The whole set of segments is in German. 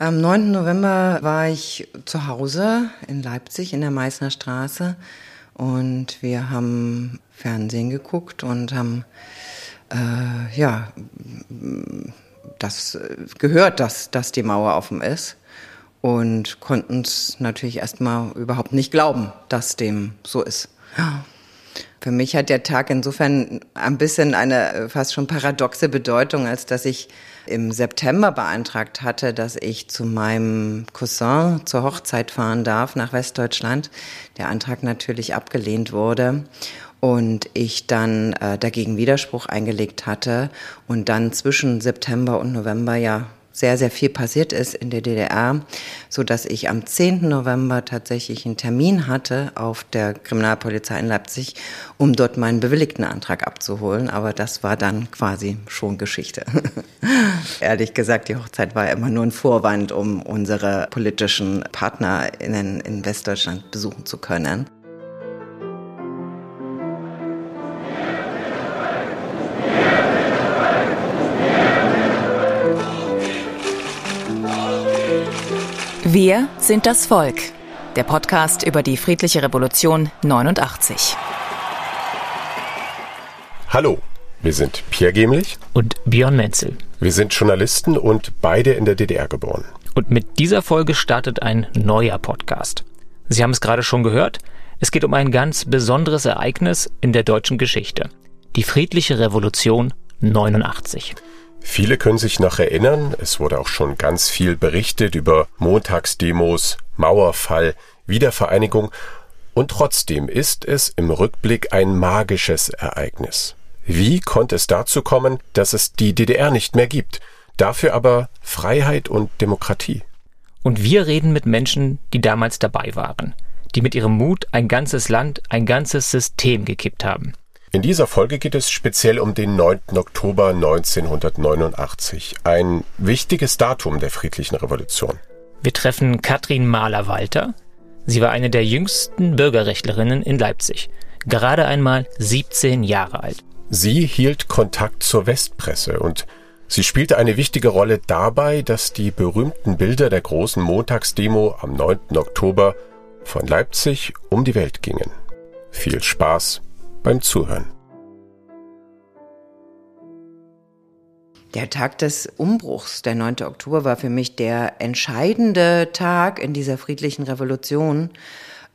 Am 9. November war ich zu Hause in Leipzig in der Meißner Straße und wir haben Fernsehen geguckt und haben äh, ja das gehört, dass, dass die Mauer offen ist und konnten es natürlich erstmal überhaupt nicht glauben, dass dem so ist. Ja. Für mich hat der Tag insofern ein bisschen eine äh, fast schon paradoxe Bedeutung, als dass ich im September beantragt hatte, dass ich zu meinem Cousin zur Hochzeit fahren darf nach Westdeutschland. Der Antrag natürlich abgelehnt wurde und ich dann äh, dagegen Widerspruch eingelegt hatte und dann zwischen September und November ja sehr, sehr viel passiert ist in der DDR, so dass ich am 10. November tatsächlich einen Termin hatte auf der Kriminalpolizei in Leipzig, um dort meinen bewilligten Antrag abzuholen. Aber das war dann quasi schon Geschichte. Ehrlich gesagt, die Hochzeit war immer nur ein Vorwand, um unsere politischen PartnerInnen in Westdeutschland besuchen zu können. Wir sind das Volk. Der Podcast über die friedliche Revolution 89. Hallo, wir sind Pierre Gemlich und Björn Menzel. Wir sind Journalisten und beide in der DDR geboren. Und mit dieser Folge startet ein neuer Podcast. Sie haben es gerade schon gehört. Es geht um ein ganz besonderes Ereignis in der deutschen Geschichte. Die friedliche Revolution 89. Viele können sich noch erinnern, es wurde auch schon ganz viel berichtet über Montagsdemos, Mauerfall, Wiedervereinigung und trotzdem ist es im Rückblick ein magisches Ereignis. Wie konnte es dazu kommen, dass es die DDR nicht mehr gibt, dafür aber Freiheit und Demokratie? Und wir reden mit Menschen, die damals dabei waren, die mit ihrem Mut ein ganzes Land, ein ganzes System gekippt haben. In dieser Folge geht es speziell um den 9. Oktober 1989, ein wichtiges Datum der friedlichen Revolution. Wir treffen Katrin Mahler-Walter. Sie war eine der jüngsten Bürgerrechtlerinnen in Leipzig, gerade einmal 17 Jahre alt. Sie hielt Kontakt zur Westpresse und sie spielte eine wichtige Rolle dabei, dass die berühmten Bilder der großen Montagsdemo am 9. Oktober von Leipzig um die Welt gingen. Viel Spaß beim Zuhören. Der Tag des Umbruchs, der 9. Oktober, war für mich der entscheidende Tag in dieser friedlichen Revolution,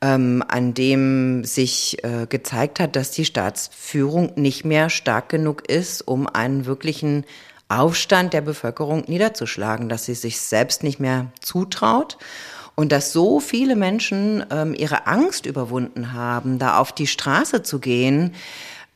ähm, an dem sich äh, gezeigt hat, dass die Staatsführung nicht mehr stark genug ist, um einen wirklichen Aufstand der Bevölkerung niederzuschlagen, dass sie sich selbst nicht mehr zutraut und dass so viele Menschen ähm, ihre Angst überwunden haben, da auf die Straße zu gehen,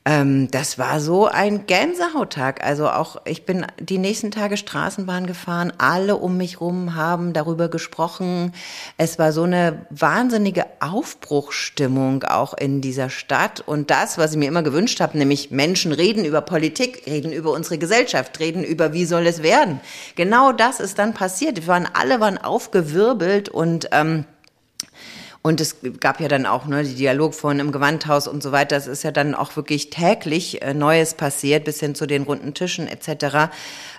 ähm, das war so ein Gänsehauttag. Also auch, ich bin die nächsten Tage Straßenbahn gefahren, alle um mich rum haben darüber gesprochen. Es war so eine wahnsinnige Aufbruchstimmung auch in dieser Stadt. Und das, was ich mir immer gewünscht habe, nämlich Menschen reden über Politik, reden über unsere Gesellschaft, reden über, wie soll es werden. Genau das ist dann passiert. Wir waren, alle waren aufgewirbelt und ähm, und es gab ja dann auch ne, die Dialogforen im Gewandhaus und so weiter. Es ist ja dann auch wirklich täglich äh, Neues passiert, bis hin zu den runden Tischen etc.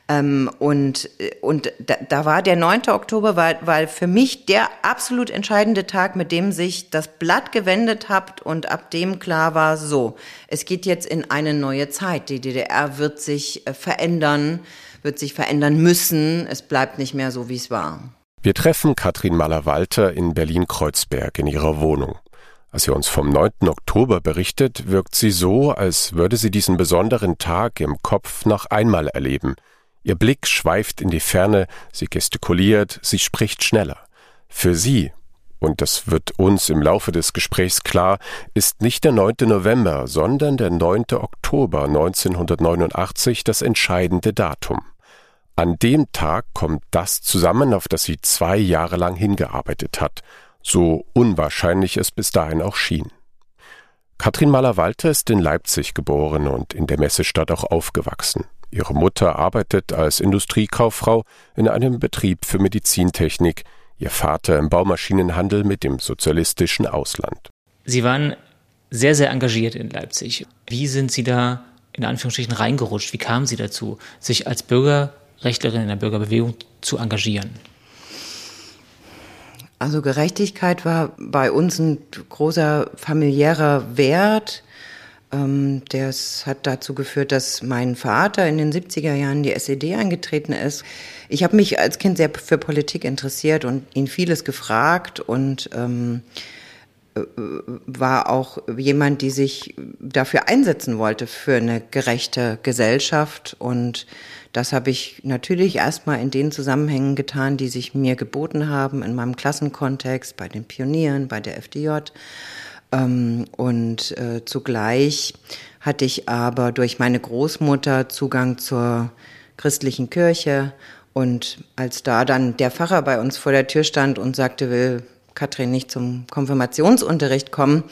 Ähm, und und da, da war der 9. Oktober, war, war für mich der absolut entscheidende Tag, mit dem sich das Blatt gewendet hat und ab dem klar war, so, es geht jetzt in eine neue Zeit. Die DDR wird sich äh, verändern, wird sich verändern müssen. Es bleibt nicht mehr so, wie es war. Wir treffen Katrin Maller-Walter in Berlin-Kreuzberg in ihrer Wohnung. Als sie uns vom 9. Oktober berichtet, wirkt sie so, als würde sie diesen besonderen Tag im Kopf noch einmal erleben. Ihr Blick schweift in die Ferne, sie gestikuliert, sie spricht schneller. Für sie, und das wird uns im Laufe des Gesprächs klar, ist nicht der 9. November, sondern der 9. Oktober 1989 das entscheidende Datum. An dem Tag kommt das zusammen, auf das sie zwei Jahre lang hingearbeitet hat, so unwahrscheinlich es bis dahin auch schien. Katrin Maler-Walter ist in Leipzig geboren und in der Messestadt auch aufgewachsen. Ihre Mutter arbeitet als Industriekauffrau in einem Betrieb für Medizintechnik, ihr Vater im Baumaschinenhandel mit dem sozialistischen Ausland. Sie waren sehr, sehr engagiert in Leipzig. Wie sind Sie da in Anführungsstrichen reingerutscht? Wie kamen Sie dazu, sich als Bürger Rechtlerin in der Bürgerbewegung zu engagieren? Also Gerechtigkeit war bei uns ein großer familiärer Wert. Ähm, das hat dazu geführt, dass mein Vater in den 70er Jahren die SED eingetreten ist. Ich habe mich als Kind sehr für Politik interessiert und ihn vieles gefragt und ähm, äh, war auch jemand, die sich dafür einsetzen wollte, für eine gerechte Gesellschaft. Und das habe ich natürlich erstmal in den Zusammenhängen getan, die sich mir geboten haben, in meinem Klassenkontext, bei den Pionieren, bei der FDJ. Ähm, und äh, zugleich hatte ich aber durch meine Großmutter Zugang zur christlichen Kirche. Und als da dann der Pfarrer bei uns vor der Tür stand und sagte, will Katrin nicht zum Konfirmationsunterricht kommen,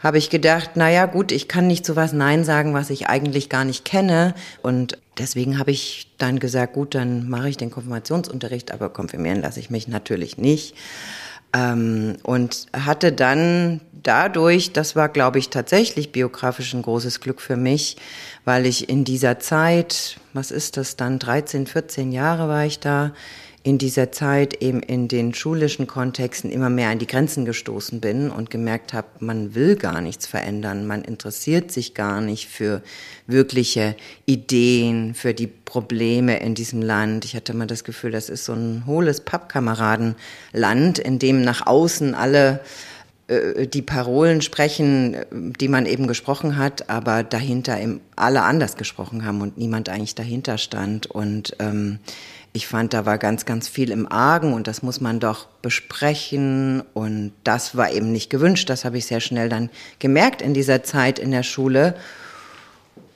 habe ich gedacht, na ja, gut, ich kann nicht zu was Nein sagen, was ich eigentlich gar nicht kenne. Und deswegen habe ich dann gesagt, gut, dann mache ich den Konfirmationsunterricht, aber konfirmieren lasse ich mich natürlich nicht. Ähm, und hatte dann dadurch, das war, glaube ich, tatsächlich biografisch ein großes Glück für mich, weil ich in dieser Zeit, was ist das dann, 13, 14 Jahre war ich da, in dieser Zeit eben in den schulischen Kontexten immer mehr an die Grenzen gestoßen bin und gemerkt habe, man will gar nichts verändern, man interessiert sich gar nicht für wirkliche Ideen, für die Probleme in diesem Land. Ich hatte immer das Gefühl, das ist so ein hohles Pappkameradenland, in dem nach außen alle äh, die Parolen sprechen, die man eben gesprochen hat, aber dahinter eben alle anders gesprochen haben und niemand eigentlich dahinter stand. Und ähm, ich fand, da war ganz, ganz viel im Argen und das muss man doch besprechen und das war eben nicht gewünscht. Das habe ich sehr schnell dann gemerkt in dieser Zeit in der Schule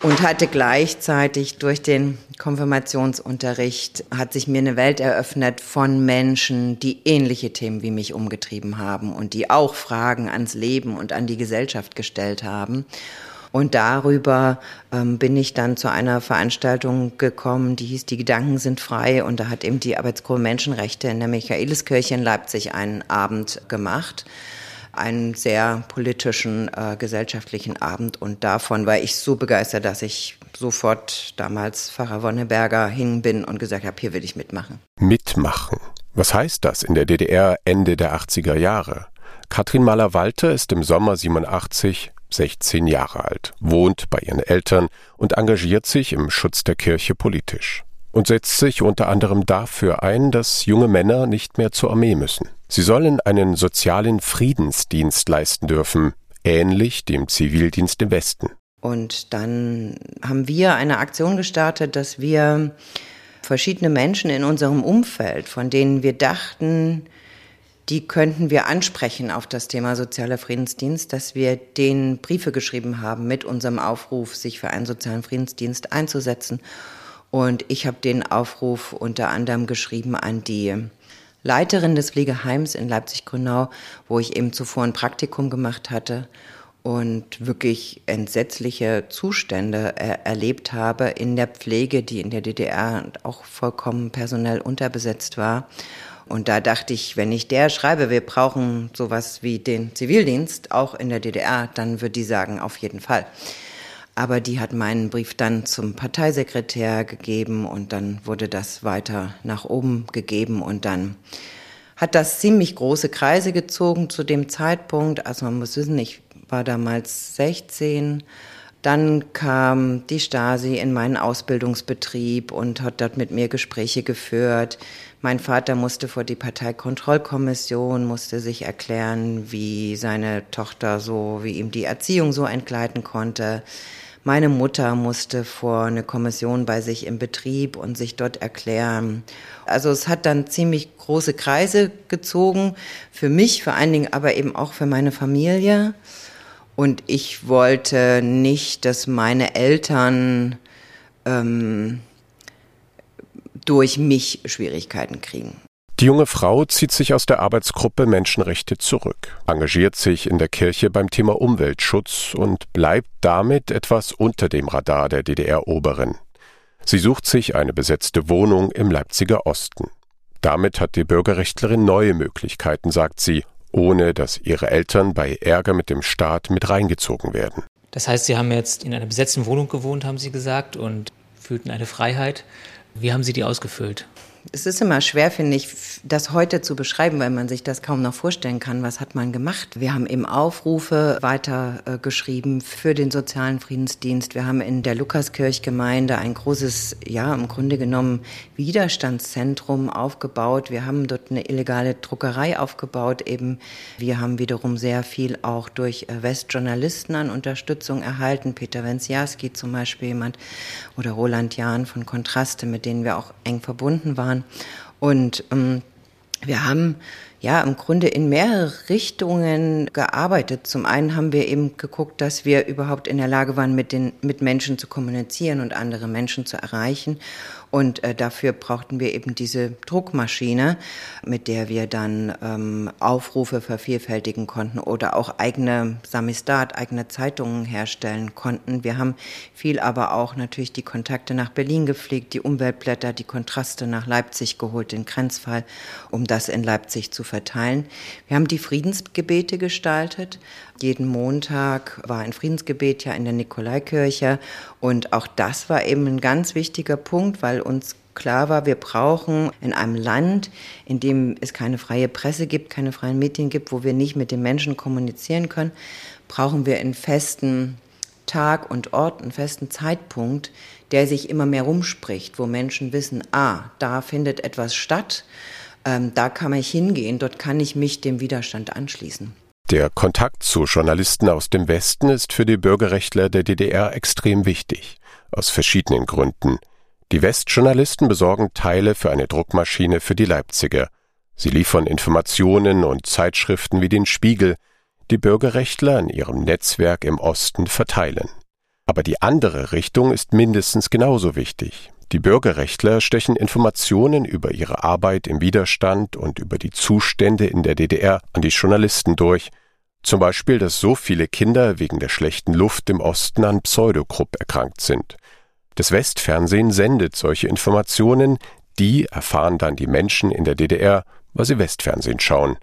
und hatte gleichzeitig durch den Konfirmationsunterricht hat sich mir eine Welt eröffnet von Menschen, die ähnliche Themen wie mich umgetrieben haben und die auch Fragen ans Leben und an die Gesellschaft gestellt haben. Und darüber ähm, bin ich dann zu einer Veranstaltung gekommen, die hieß Die Gedanken sind frei. Und da hat eben die Arbeitsgruppe Menschenrechte in der Michaeliskirche in Leipzig einen Abend gemacht einen sehr politischen, äh, gesellschaftlichen Abend. Und davon war ich so begeistert, dass ich sofort damals Pfarrer Wonneberger hin bin und gesagt habe, hier will ich mitmachen. Mitmachen. Was heißt das in der DDR Ende der 80er Jahre? Katrin Mahler-Walter ist im Sommer 87 16 Jahre alt, wohnt bei ihren Eltern und engagiert sich im Schutz der Kirche politisch und setzt sich unter anderem dafür ein, dass junge Männer nicht mehr zur Armee müssen. Sie sollen einen sozialen Friedensdienst leisten dürfen, ähnlich dem Zivildienst im Westen. Und dann haben wir eine Aktion gestartet, dass wir verschiedene Menschen in unserem Umfeld, von denen wir dachten, die könnten wir ansprechen auf das Thema sozialer Friedensdienst, dass wir denen Briefe geschrieben haben mit unserem Aufruf, sich für einen sozialen Friedensdienst einzusetzen. Und ich habe den Aufruf unter anderem geschrieben an die Leiterin des Pflegeheims in Leipzig-Grünau, wo ich eben zuvor ein Praktikum gemacht hatte und wirklich entsetzliche Zustände er erlebt habe in der Pflege, die in der DDR auch vollkommen personell unterbesetzt war. Und da dachte ich, wenn ich der schreibe, wir brauchen sowas wie den Zivildienst, auch in der DDR, dann würde die sagen, auf jeden Fall. Aber die hat meinen Brief dann zum Parteisekretär gegeben und dann wurde das weiter nach oben gegeben und dann hat das ziemlich große Kreise gezogen zu dem Zeitpunkt. Also man muss wissen, ich war damals 16 dann kam die Stasi in meinen Ausbildungsbetrieb und hat dort mit mir Gespräche geführt. Mein Vater musste vor die Parteikontrollkommission, musste sich erklären, wie seine Tochter so, wie ihm die Erziehung so entgleiten konnte. Meine Mutter musste vor eine Kommission bei sich im Betrieb und sich dort erklären. Also es hat dann ziemlich große Kreise gezogen, für mich vor allen Dingen, aber eben auch für meine Familie. Und ich wollte nicht, dass meine Eltern ähm, durch mich Schwierigkeiten kriegen. Die junge Frau zieht sich aus der Arbeitsgruppe Menschenrechte zurück, engagiert sich in der Kirche beim Thema Umweltschutz und bleibt damit etwas unter dem Radar der DDR-Oberin. Sie sucht sich eine besetzte Wohnung im Leipziger Osten. Damit hat die Bürgerrechtlerin neue Möglichkeiten, sagt sie, ohne dass ihre Eltern bei Ärger mit dem Staat mit reingezogen werden. Das heißt, Sie haben jetzt in einer besetzten Wohnung gewohnt, haben Sie gesagt, und fühlten eine Freiheit. Wie haben Sie die ausgefüllt? Es ist immer schwer, finde ich, das heute zu beschreiben, weil man sich das kaum noch vorstellen kann. Was hat man gemacht? Wir haben eben Aufrufe weitergeschrieben äh, für den sozialen Friedensdienst. Wir haben in der Lukaskirchgemeinde ein großes, ja, im Grunde genommen Widerstandszentrum aufgebaut. Wir haben dort eine illegale Druckerei aufgebaut. Eben, wir haben wiederum sehr viel auch durch äh, Westjournalisten an Unterstützung erhalten. Peter Wenziarski zum Beispiel jemand oder Roland Jahn von Kontraste, mit denen wir auch eng verbunden waren waren. Und ähm, wir haben ja im Grunde in mehrere Richtungen gearbeitet. Zum einen haben wir eben geguckt, dass wir überhaupt in der Lage waren, mit den mit Menschen zu kommunizieren und andere Menschen zu erreichen. Und äh, dafür brauchten wir eben diese Druckmaschine, mit der wir dann ähm, Aufrufe vervielfältigen konnten oder auch eigene Samistat, eigene Zeitungen herstellen konnten. Wir haben viel aber auch natürlich die Kontakte nach Berlin gepflegt, die Umweltblätter, die Kontraste nach Leipzig geholt, den Grenzfall, um das in Leipzig zu verteilen. Wir haben die Friedensgebete gestaltet. Jeden Montag war ein Friedensgebet ja in der Nikolaikirche. Und auch das war eben ein ganz wichtiger Punkt, weil uns klar war, wir brauchen in einem Land, in dem es keine freie Presse gibt, keine freien Medien gibt, wo wir nicht mit den Menschen kommunizieren können, brauchen wir einen festen Tag und Ort, einen festen Zeitpunkt, der sich immer mehr rumspricht, wo Menschen wissen, ah, da findet etwas statt, ähm, da kann ich hingehen, dort kann ich mich dem Widerstand anschließen. Der Kontakt zu Journalisten aus dem Westen ist für die Bürgerrechtler der DDR extrem wichtig, aus verschiedenen Gründen. Die Westjournalisten besorgen Teile für eine Druckmaschine für die Leipziger. Sie liefern Informationen und Zeitschriften wie den Spiegel, die Bürgerrechtler in ihrem Netzwerk im Osten verteilen. Aber die andere Richtung ist mindestens genauso wichtig. Die Bürgerrechtler stechen Informationen über ihre Arbeit im Widerstand und über die Zustände in der DDR an die Journalisten durch, zum Beispiel, dass so viele Kinder wegen der schlechten Luft im Osten an Pseudogrupp erkrankt sind. Das Westfernsehen sendet solche Informationen, die erfahren dann die Menschen in der DDR, weil sie Westfernsehen schauen.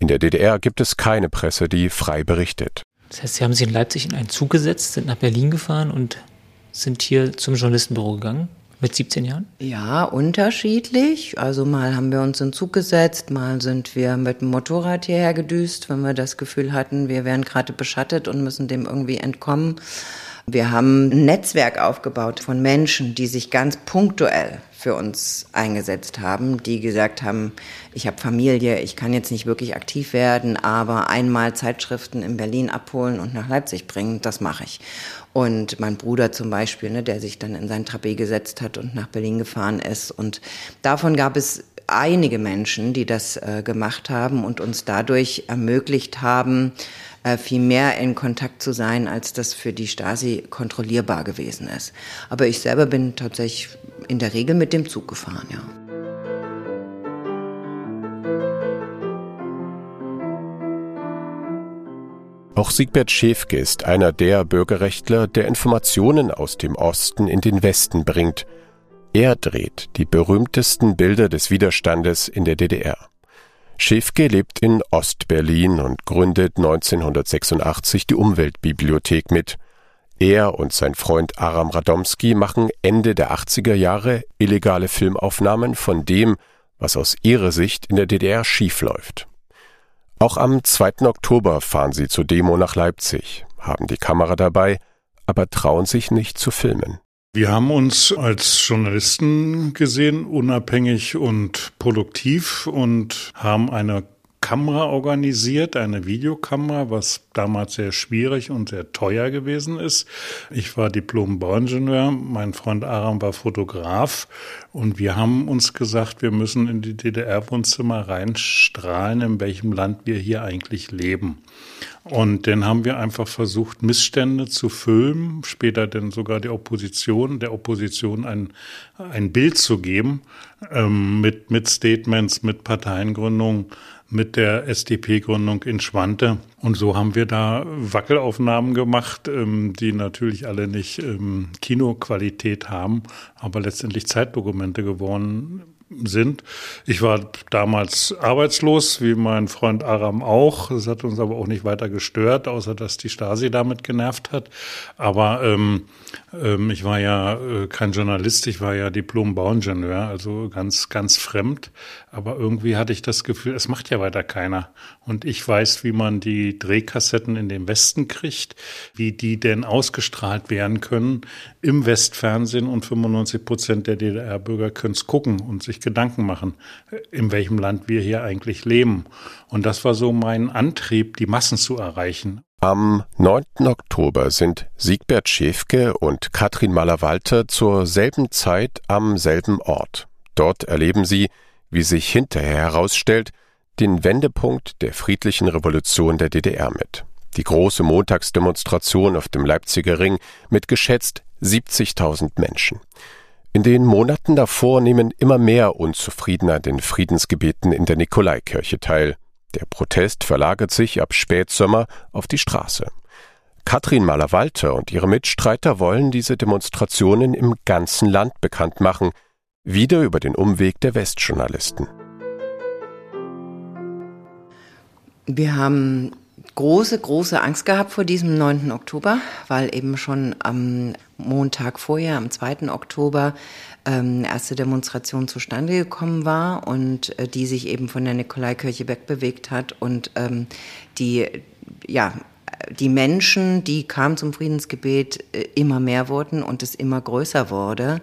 In der DDR gibt es keine Presse, die frei berichtet. Das heißt, Sie haben sich in Leipzig in einen Zug gesetzt, sind nach Berlin gefahren und sind hier zum Journalistenbüro gegangen? Mit 17 Jahren? Ja, unterschiedlich. Also mal haben wir uns in Zug gesetzt, mal sind wir mit dem Motorrad hierher gedüst, wenn wir das Gefühl hatten, wir wären gerade beschattet und müssen dem irgendwie entkommen. Wir haben ein Netzwerk aufgebaut von Menschen, die sich ganz punktuell für uns eingesetzt haben, die gesagt haben, ich habe Familie, ich kann jetzt nicht wirklich aktiv werden, aber einmal Zeitschriften in Berlin abholen und nach Leipzig bringen, das mache ich. Und mein Bruder zum Beispiel, ne, der sich dann in sein Trapé gesetzt hat und nach Berlin gefahren ist. Und davon gab es einige Menschen, die das äh, gemacht haben und uns dadurch ermöglicht haben, viel mehr in Kontakt zu sein, als das für die Stasi kontrollierbar gewesen ist. Aber ich selber bin tatsächlich in der Regel mit dem Zug gefahren, ja. Auch Siegbert Schäfke ist einer der Bürgerrechtler, der Informationen aus dem Osten in den Westen bringt. Er dreht die berühmtesten Bilder des Widerstandes in der DDR. Schäfke lebt in Ostberlin und gründet 1986 die Umweltbibliothek mit. Er und sein Freund Aram Radomski machen Ende der 80er Jahre illegale Filmaufnahmen von dem, was aus ihrer Sicht in der DDR schiefläuft. Auch am 2. Oktober fahren sie zur Demo nach Leipzig, haben die Kamera dabei, aber trauen sich nicht zu filmen. Wir haben uns als Journalisten gesehen, unabhängig und produktiv und haben eine Kamera organisiert, eine Videokamera, was damals sehr schwierig und sehr teuer gewesen ist. Ich war Diplom-Bauingenieur, mein Freund Aram war Fotograf und wir haben uns gesagt, wir müssen in die DDR-Wohnzimmer reinstrahlen, in welchem Land wir hier eigentlich leben. Und dann haben wir einfach versucht, Missstände zu filmen, später dann sogar die Opposition, der Opposition ein, ein Bild zu geben, ähm, mit, mit Statements, mit Parteiengründungen, mit der SDP-Gründung in Schwante. Und so haben wir da Wackelaufnahmen gemacht, ähm, die natürlich alle nicht ähm, Kinoqualität haben, aber letztendlich Zeitdokumente geworden sind. Ich war damals arbeitslos, wie mein Freund Aram auch. Das hat uns aber auch nicht weiter gestört, außer dass die Stasi damit genervt hat. Aber ähm, Ähm, ich war ja äh, kein Journalist, ich war ja Diplom-Bauingenieur, also ganz, ganz fremd. Aber irgendwie hatte ich das Gefühl, es macht ja weiter keiner. Und ich weiß, wie man die Drehkassetten in den Westen kriegt, wie die denn ausgestrahlt werden können im Westfernsehen und 95 Prozent der DDR-Bürger können es gucken und sich Gedanken machen, äh, in welchem Land wir hier eigentlich leben. Und das war so mein Antrieb, die Massen zu erreichen. Am 9. Oktober sind Siegbert Schäfke und Katrin Maller-Walter zur selben Zeit am selben Ort. Dort erleben sie, wie sich hinterher herausstellt, den Wendepunkt der friedlichen Revolution der DDR mit. Die große Montagsdemonstration auf dem Leipziger Ring mit geschätzt 70.000 Menschen. In den Monaten davor nehmen immer mehr Unzufriedene an den Friedensgebeten in der Nikolaikirche teil. Der Protest verlagert sich ab Spätsommer auf die Straße. Katrin Mahler-Walter und ihre Mitstreiter wollen diese Demonstrationen im ganzen Land bekannt machen, wieder über den Umweg der Westjournalisten. Wir haben große, große Angst gehabt vor diesem 9. Oktober, weil eben schon am Montag vorher, am 2. Oktober, ähm, erste Demonstration zustande gekommen war und äh, die sich eben von der Nikolaikirche wegbewegt hat und ähm, die, ja, die Menschen, die kamen zum Friedensgebet, äh, immer mehr wurden und es immer größer wurde.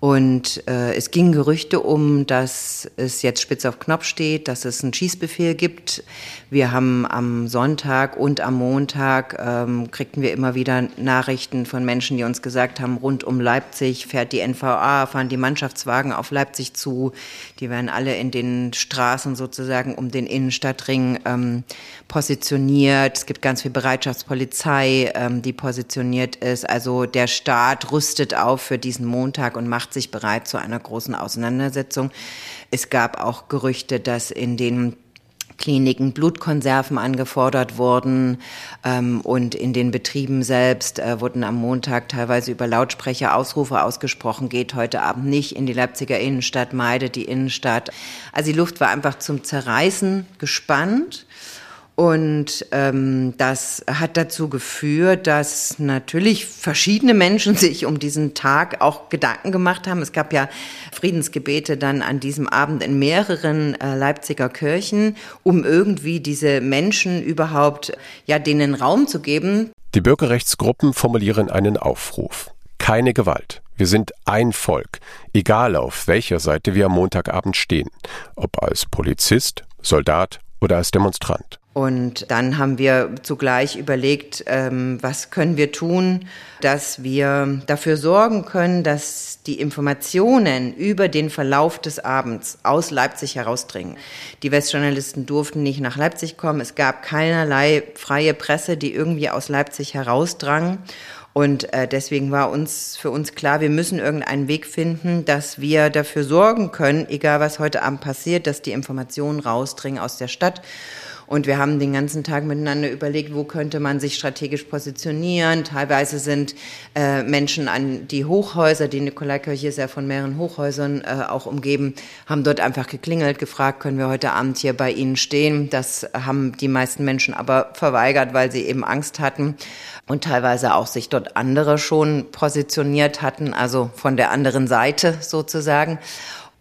Und äh, es ging Gerüchte um, dass es jetzt spitz auf Knopf steht, dass es einen Schießbefehl gibt. Wir haben am Sonntag und am Montag ähm, kriegten wir immer wieder Nachrichten von Menschen, die uns gesagt haben, rund um Leipzig fährt die NVA, fahren die Mannschaftswagen auf Leipzig zu. Die werden alle in den Straßen sozusagen um den Innenstadtring ähm, positioniert. Es gibt ganz viel Bereitschaftspolizei, ähm, die positioniert ist. Also der Staat rüstet auf für diesen Montag und macht sich bereit zu einer großen Auseinandersetzung. Es gab auch Gerüchte, dass in den Kliniken Blutkonserven angefordert wurden ähm, und in den Betrieben selbst äh, wurden am Montag teilweise über Lautsprecher Ausrufe ausgesprochen, geht heute Abend nicht in die Leipziger Innenstadt, meidet die Innenstadt. Also die Luft war einfach zum Zerreißen gespannt. Und ähm, das hat dazu geführt, dass natürlich verschiedene Menschen sich um diesen Tag auch Gedanken gemacht haben. Es gab ja Friedensgebete dann an diesem Abend in mehreren äh, Leipziger Kirchen, um irgendwie diese Menschen überhaupt, ja, denen Raum zu geben. Die Bürgerrechtsgruppen formulieren einen Aufruf. Keine Gewalt. Wir sind ein Volk, egal auf welcher Seite wir am Montagabend stehen, ob als Polizist, Soldat oder als Demonstrant. Und dann haben wir zugleich überlegt, ähm, was können wir tun, dass wir dafür sorgen können, dass die Informationen über den Verlauf des Abends aus Leipzig herausdringen. Die Westjournalisten durften nicht nach Leipzig kommen. Es gab keinerlei freie Presse, die irgendwie aus Leipzig herausdrang. Und äh, deswegen war uns für uns klar, wir müssen irgendeinen Weg finden, dass wir dafür sorgen können, egal was heute Abend passiert, dass die Informationen rausdringen aus der Stadt. Und wir haben den ganzen Tag miteinander überlegt, wo könnte man sich strategisch positionieren. Teilweise sind äh, Menschen an die Hochhäuser, die Nikolaikirche ist ja von mehreren Hochhäusern äh, auch umgeben, haben dort einfach geklingelt, gefragt, können wir heute Abend hier bei Ihnen stehen. Das haben die meisten Menschen aber verweigert, weil sie eben Angst hatten und teilweise auch sich dort andere schon positioniert hatten, also von der anderen Seite sozusagen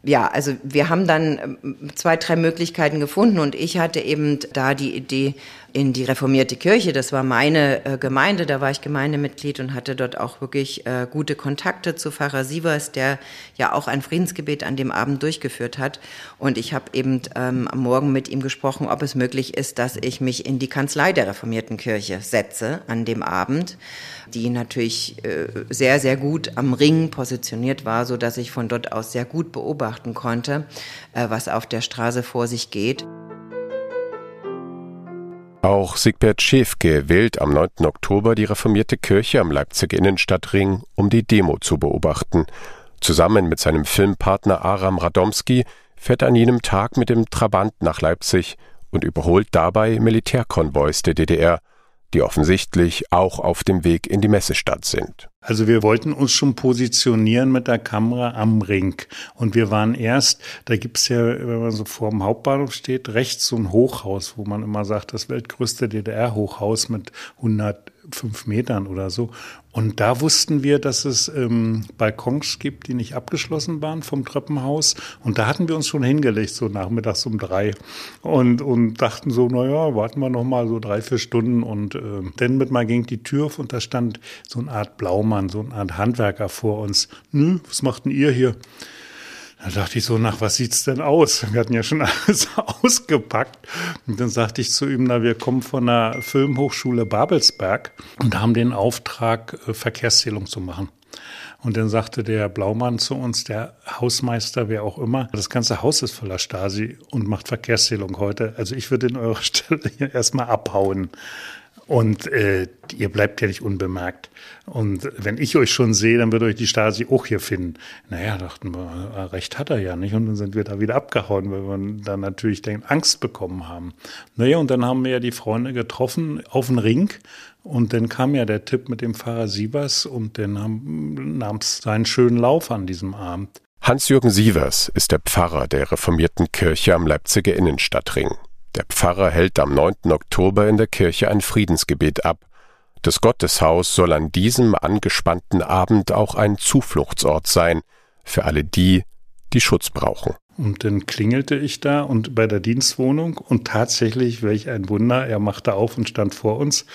ja, also wir haben dann ähm, zwei, drei Möglichkeiten gefunden und ich hatte eben da die Idee, in die reformierte Kirche. Das war meine äh, Gemeinde, da war ich Gemeindemitglied und hatte dort auch wirklich äh, gute Kontakte zu Pfarrer Sievers, der ja auch ein Friedensgebet an dem Abend durchgeführt hat. Und ich habe eben ähm, am Morgen mit ihm gesprochen, ob es möglich ist, dass ich mich in die Kanzlei der reformierten Kirche setze an dem Abend, die natürlich äh, sehr, sehr gut am Ring positioniert war, so dass ich von dort aus sehr gut beobachten konnte, äh, was auf der Straße vor sich geht. Auch Sigbert Schäfke wählt am 9. Oktober die reformierte Kirche am Leipziger Innenstadtring, um die Demo zu beobachten. Zusammen mit seinem Filmpartner Aram Radomski fährt er an jenem Tag mit dem Trabant nach Leipzig und überholt dabei Militärkonvois der DDR, die offensichtlich auch auf dem Weg in die Messestadt sind. Also wir wollten uns schon positionieren mit der Kamera am Ring. Und wir waren erst, da gibt's ja, wenn man so vor dem Hauptbahnhof steht, rechts so ein Hochhaus, wo man immer sagt, das weltgrößte DDR-Hochhaus mit 105 Metern oder so. Und da wussten wir, dass es ähm, Balkons gibt, die nicht abgeschlossen waren vom Treppenhaus. Und da hatten wir uns schon hingelegt, so nachmittags um drei. Und, und dachten so, na ja, warten wir noch mal so drei, vier Stunden. Und äh, dann mit mal ging die Tür auf und da stand so eine Art Blaumann, so eine Art Handwerker vor uns. Nö, was macht denn ihr hier? Da dachte ich so, nach was sieht's denn aus? Wir hatten ja schon alles ausgepackt. Und dann sagte ich zu ihm, na, wir kommen von der Filmhochschule Babelsberg und haben den Auftrag, äh, Verkehrszählung zu machen. Und dann sagte der Blaumann zu uns, der Hausmeister, wer auch immer, das ganze Haus ist voller Stasi und macht Verkehrszählung heute. Also ich würde in eurer Stelle hier erstmal abhauen. Und äh, ihr bleibt ja nicht unbemerkt. Und wenn ich euch schon sehe, dann wird euch die Stasi auch hier finden. Naja, dachten wir, äh, recht hat er ja nicht. Und dann sind wir da wieder abgehauen, weil wir dann natürlich Angst bekommen haben. Naja, und dann haben wir ja die Freunde getroffen auf den Ring. Und dann kam ja der Tipp mit dem Pfarrer Sievers und dann nahm es seinen schönen Lauf an diesem Abend. Hans-Jürgen Sievers ist der Pfarrer der reformierten Kirche am Leipziger Innenstadtring. Der Pfarrer hält am 9. Oktober in der Kirche ein Friedensgebet ab. Das Gotteshaus soll an diesem angespannten Abend auch ein Zufluchtsort sein für alle die, die Schutz brauchen. Und dann klingelte ich da und bei der Dienstwohnung und tatsächlich, welch ein Wunder, er machte auf und stand vor uns.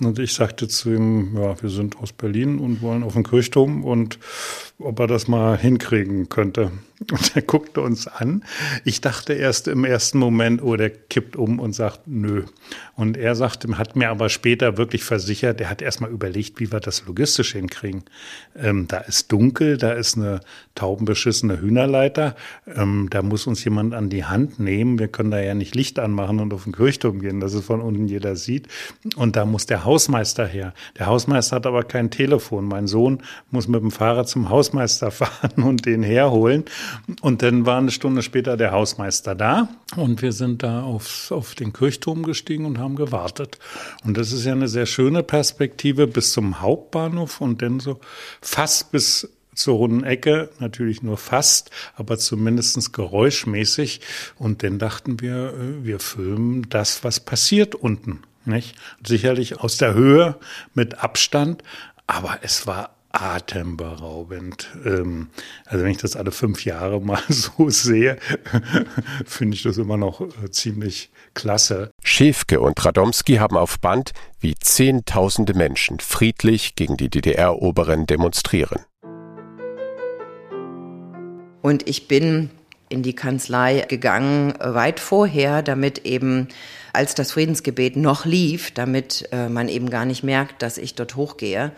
Und ich sagte zu ihm, ja, wir sind aus Berlin und wollen auf den Kirchturm und ob er das mal hinkriegen könnte. Und er guckte uns an. Ich dachte erst im ersten Moment, oh, der kippt um und sagt, nö. Und er sagte, hat mir aber später wirklich versichert, er hat erstmal überlegt, wie wir das logistisch hinkriegen. Ähm, da ist dunkel, da ist eine taubenbeschissene Hühnerleiter, ähm, da muss uns jemand an die Hand nehmen. Wir können da ja nicht Licht anmachen und auf den Kirchturm gehen, dass es von unten jeder sieht. Und da muss der Hausmeister her. Der Hausmeister hat aber kein Telefon. Mein Sohn muss mit dem Fahrrad zum Hausmeister fahren und den herholen. Und dann war eine Stunde später der Hausmeister da und wir sind da auf, auf den Kirchturm gestiegen und haben gewartet. Und das ist ja eine sehr schöne Perspektive bis zum Hauptbahnhof und dann so fast bis zur runden Ecke, natürlich nur fast, aber zumindestens geräuschmäßig. Und dann dachten wir, äh, wir filmen das, was passiert unten. Nicht? Sicherlich aus der Höhe mit Abstand, aber es war atemberaubend. Ähm, also wenn ich das alle fünf Jahre mal so sehe, finde ich das immer noch äh, ziemlich klasse. Schäfke und Radomski haben auf Band, wie Zehntausende Menschen friedlich gegen die DDR-Oberen demonstrieren. Und ich bin in die Kanzlei gegangen, weit vorher, damit eben, als das Friedensgebet noch lief, damit äh, man eben gar nicht merkt, dass ich dort hochgehe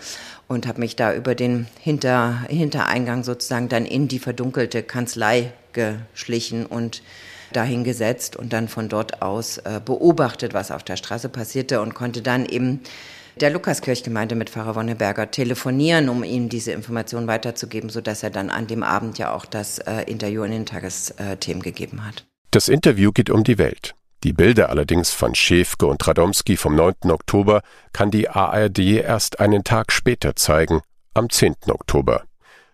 und habe mich da über den Hinter, Hintereingang sozusagen dann in die verdunkelte Kanzlei geschlichen und dahingesetzt und dann von dort aus äh, beobachtet, was auf der Straße passierte und konnte dann eben der Lukaskirchgemeinde mit Pfarrer Wonneberger telefonieren, um ihm diese Information weiterzugeben, sodass er dann an dem Abend ja auch das äh, Interview in den Tagesthemen gegeben hat. Das Interview geht um die Welt. Die Bilder allerdings von Schäfke und Radomski vom 9. Oktober kann die ARD erst einen Tag später zeigen, am 10. Oktober.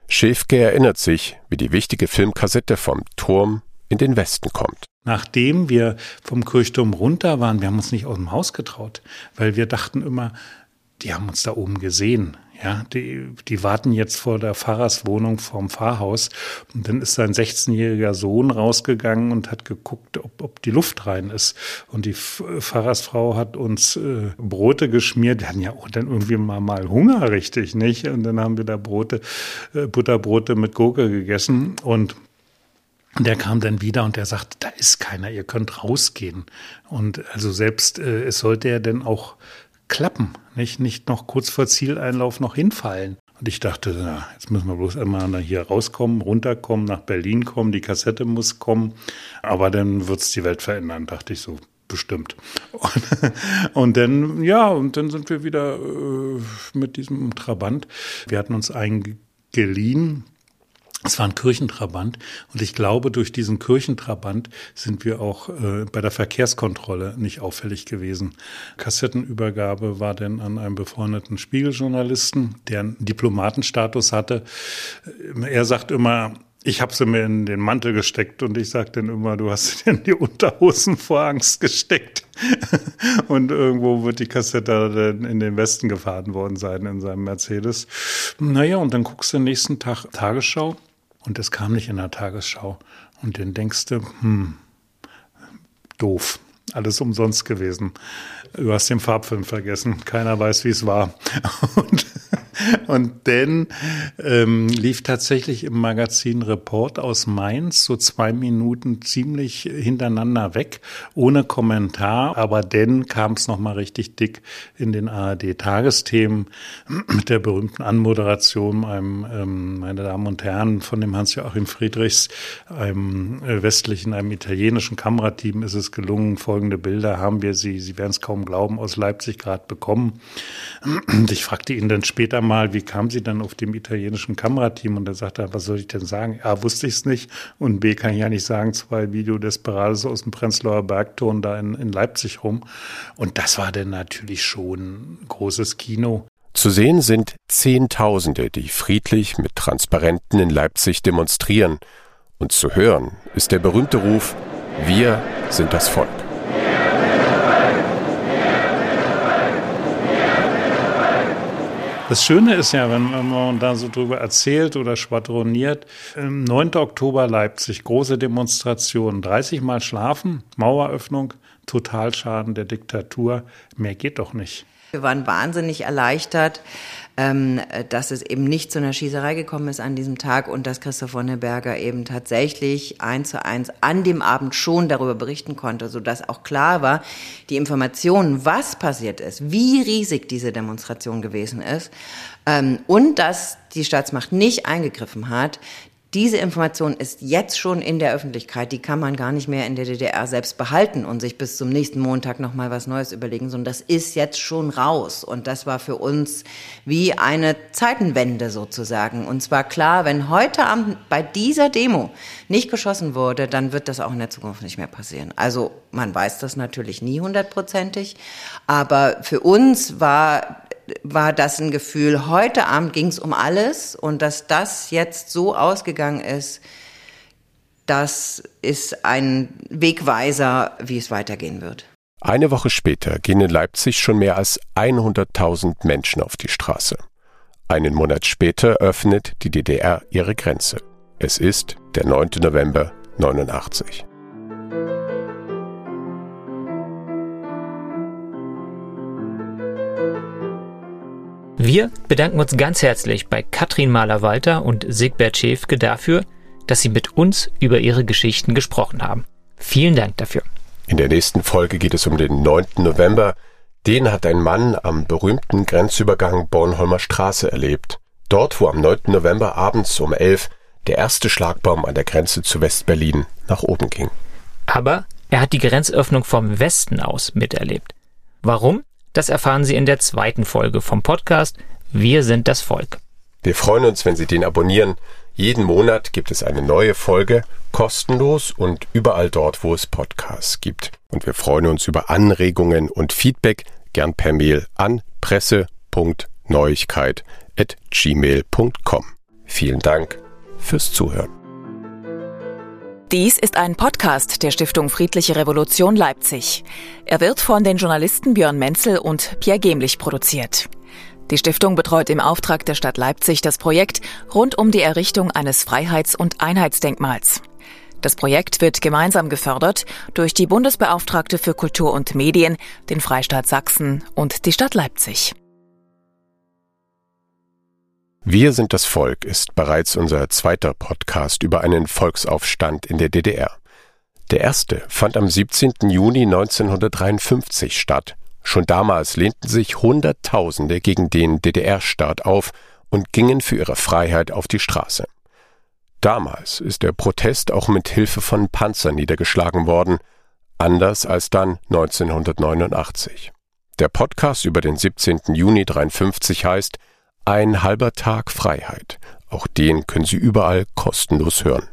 Schäfke erinnert sich, wie die wichtige Filmkassette vom Turm in den Westen kommt. Nachdem wir vom Kirchturm runter waren, wir haben uns nicht aus dem Haus getraut, weil wir dachten immer, die haben uns da oben gesehen. Ja, die, die warten jetzt vor der Pfarrerswohnung vorm Pfarrhaus. Und dann ist sein 16-jähriger Sohn rausgegangen und hat geguckt, ob, ob die Luft rein ist. Und die Pfarrersfrau hat uns äh, Brote geschmiert. Wir hatten ja auch dann irgendwie mal, mal Hunger, richtig, nicht? Und dann haben wir da Brote, äh, Butterbrote mit Gurke gegessen. Und der kam dann wieder und der sagte, da ist keiner, ihr könnt rausgehen. Und also selbst, äh, es sollte ja dann auch klappen, nicht, nicht noch kurz vor Zieleinlauf noch hinfallen. Und ich dachte, na, jetzt müssen wir bloß einmal hier rauskommen, runterkommen, nach Berlin kommen, die Kassette muss kommen, aber dann wird's die Welt verändern, dachte ich so, bestimmt. Und, und dann, ja, und dann sind wir wieder äh, mit diesem Trabant. Wir hatten uns eingeliehen Es war ein Kirchentrabant und ich glaube, durch diesen Kirchentrabant sind wir auch äh, bei der Verkehrskontrolle nicht auffällig gewesen. Kassettenübergabe war denn an einem befreundeten Spiegeljournalisten, der einen Diplomatenstatus hatte. Er sagt immer, ich habe sie mir in den Mantel gesteckt und ich sage dann immer, du hast sie in die Unterhosen vor Angst gesteckt. und irgendwo wird die Kassette dann in den Westen gefahren worden sein in seinem Mercedes. Naja, und dann guckst du den nächsten Tag Tagesschau und es kam nicht in der Tagesschau. Und dann denkst du, hm, doof alles umsonst gewesen. Du hast den Farbfilm vergessen. Keiner weiß, wie es war. Und und dann ähm, lief tatsächlich im Magazin Report aus Mainz so zwei Minuten ziemlich hintereinander weg, ohne Kommentar. Aber dann kam es nochmal richtig dick in den ARD-Tagesthemen mit der berühmten Anmoderation, einem, ähm, meine Damen und Herren, von dem Hans-Joachim Friedrichs, einem äh, westlichen, einem italienischen Kamerateam ist es gelungen, folgende Bilder haben wir sie, Sie werden es kaum glauben, aus Leipzig gerade bekommen. Und ich fragte ihn dann später mal, wie kam sie dann auf dem italienischen Kamerateam? Und er sagte, was soll ich denn sagen? A, wusste ich es nicht. Und B, kann ich ja nicht sagen, zwei Video Desperados aus dem Prenzlauer Bergton da in, in Leipzig rum. Und das war dann natürlich schon großes Kino. Zu sehen sind Zehntausende, die friedlich mit Transparenten in Leipzig demonstrieren. Und zu hören ist der berühmte Ruf, wir sind das Volk. Das Schöne ist ja, wenn, man da so drüber erzählt oder schwadroniert, 9. Oktober Leipzig, große Demonstration, 30 Mal schlafen, Maueröffnung, Totalschaden der Diktatur, mehr geht doch nicht. Wir waren wahnsinnig erleichtert, ähm, dass es eben nicht zu einer Schießerei gekommen ist an diesem Tag und dass Christoph Wonneberger eben tatsächlich eins zu eins an dem Abend schon darüber berichten konnte, sodass auch klar war, die Informationen, was passiert ist, wie riesig diese Demonstration gewesen ist ähm, und dass die Staatsmacht nicht eingegriffen hat, diese Information ist jetzt schon in der Öffentlichkeit. Die kann man gar nicht mehr in der DDR selbst behalten und sich bis zum nächsten Montag noch mal was Neues überlegen, sondern das ist jetzt schon raus. Und das war für uns wie eine Zeitenwende sozusagen. Und zwar klar, wenn heute Abend bei dieser Demo nicht geschossen wurde, dann wird das auch in der Zukunft nicht mehr passieren. Also man weiß das natürlich nie hundertprozentig, aber für uns war war das ein Gefühl, heute Abend ging es um alles und dass das jetzt so ausgegangen ist, das ist ein Wegweiser, wie es weitergehen wird. Eine Woche später gehen in Leipzig schon mehr als 100.000 Menschen auf die Straße. Einen Monat später öffnet die DDR ihre Grenze. Es ist der 9. November 89. Wir bedanken uns ganz herzlich bei Katrin Mahler-Walter und Sigbert Schäfke dafür, dass sie mit uns über ihre Geschichten gesprochen haben. Vielen Dank dafür. In der nächsten Folge geht es um den 9. November. Den hat ein Mann am berühmten Grenzübergang Bornholmer Straße erlebt. Dort, wo am 9. November abends um 11 der erste Schlagbaum an der Grenze zu Westberlin nach oben ging. Aber er hat die Grenzöffnung vom Westen aus miterlebt. Warum? Das erfahren Sie in der zweiten Folge vom Podcast Wir sind das Volk. Wir freuen uns, wenn Sie den abonnieren. Jeden Monat gibt es eine neue Folge, kostenlos und überall dort, wo es Podcasts gibt. Und wir freuen uns über Anregungen und Feedback, gern per Mail an presse.neuigkeit.gmail.com. Vielen Dank fürs Zuhören. Dies ist ein Podcast der Stiftung Friedliche Revolution Leipzig. Er wird von den Journalisten Björn Menzel und Pierre Gemlich produziert. Die Stiftung betreut im Auftrag der Stadt Leipzig das Projekt rund um die Errichtung eines Freiheits- und Einheitsdenkmals. Das Projekt wird gemeinsam gefördert durch die Bundesbeauftragte für Kultur und Medien, den Freistaat Sachsen und die Stadt Leipzig. Wir sind das Volk ist bereits unser zweiter Podcast über einen Volksaufstand in der DDR. Der erste fand am 17. Juni 1953 statt. Schon damals lehnten sich Hunderttausende gegen den DDR-Staat auf und gingen für ihre Freiheit auf die Straße. Damals ist der Protest auch mit Hilfe von Panzern niedergeschlagen worden, anders als dann 1989. Der Podcast über den 17. Juni 1953 heißt ein halber Tag Freiheit Auch den können Sie überall kostenlos hören.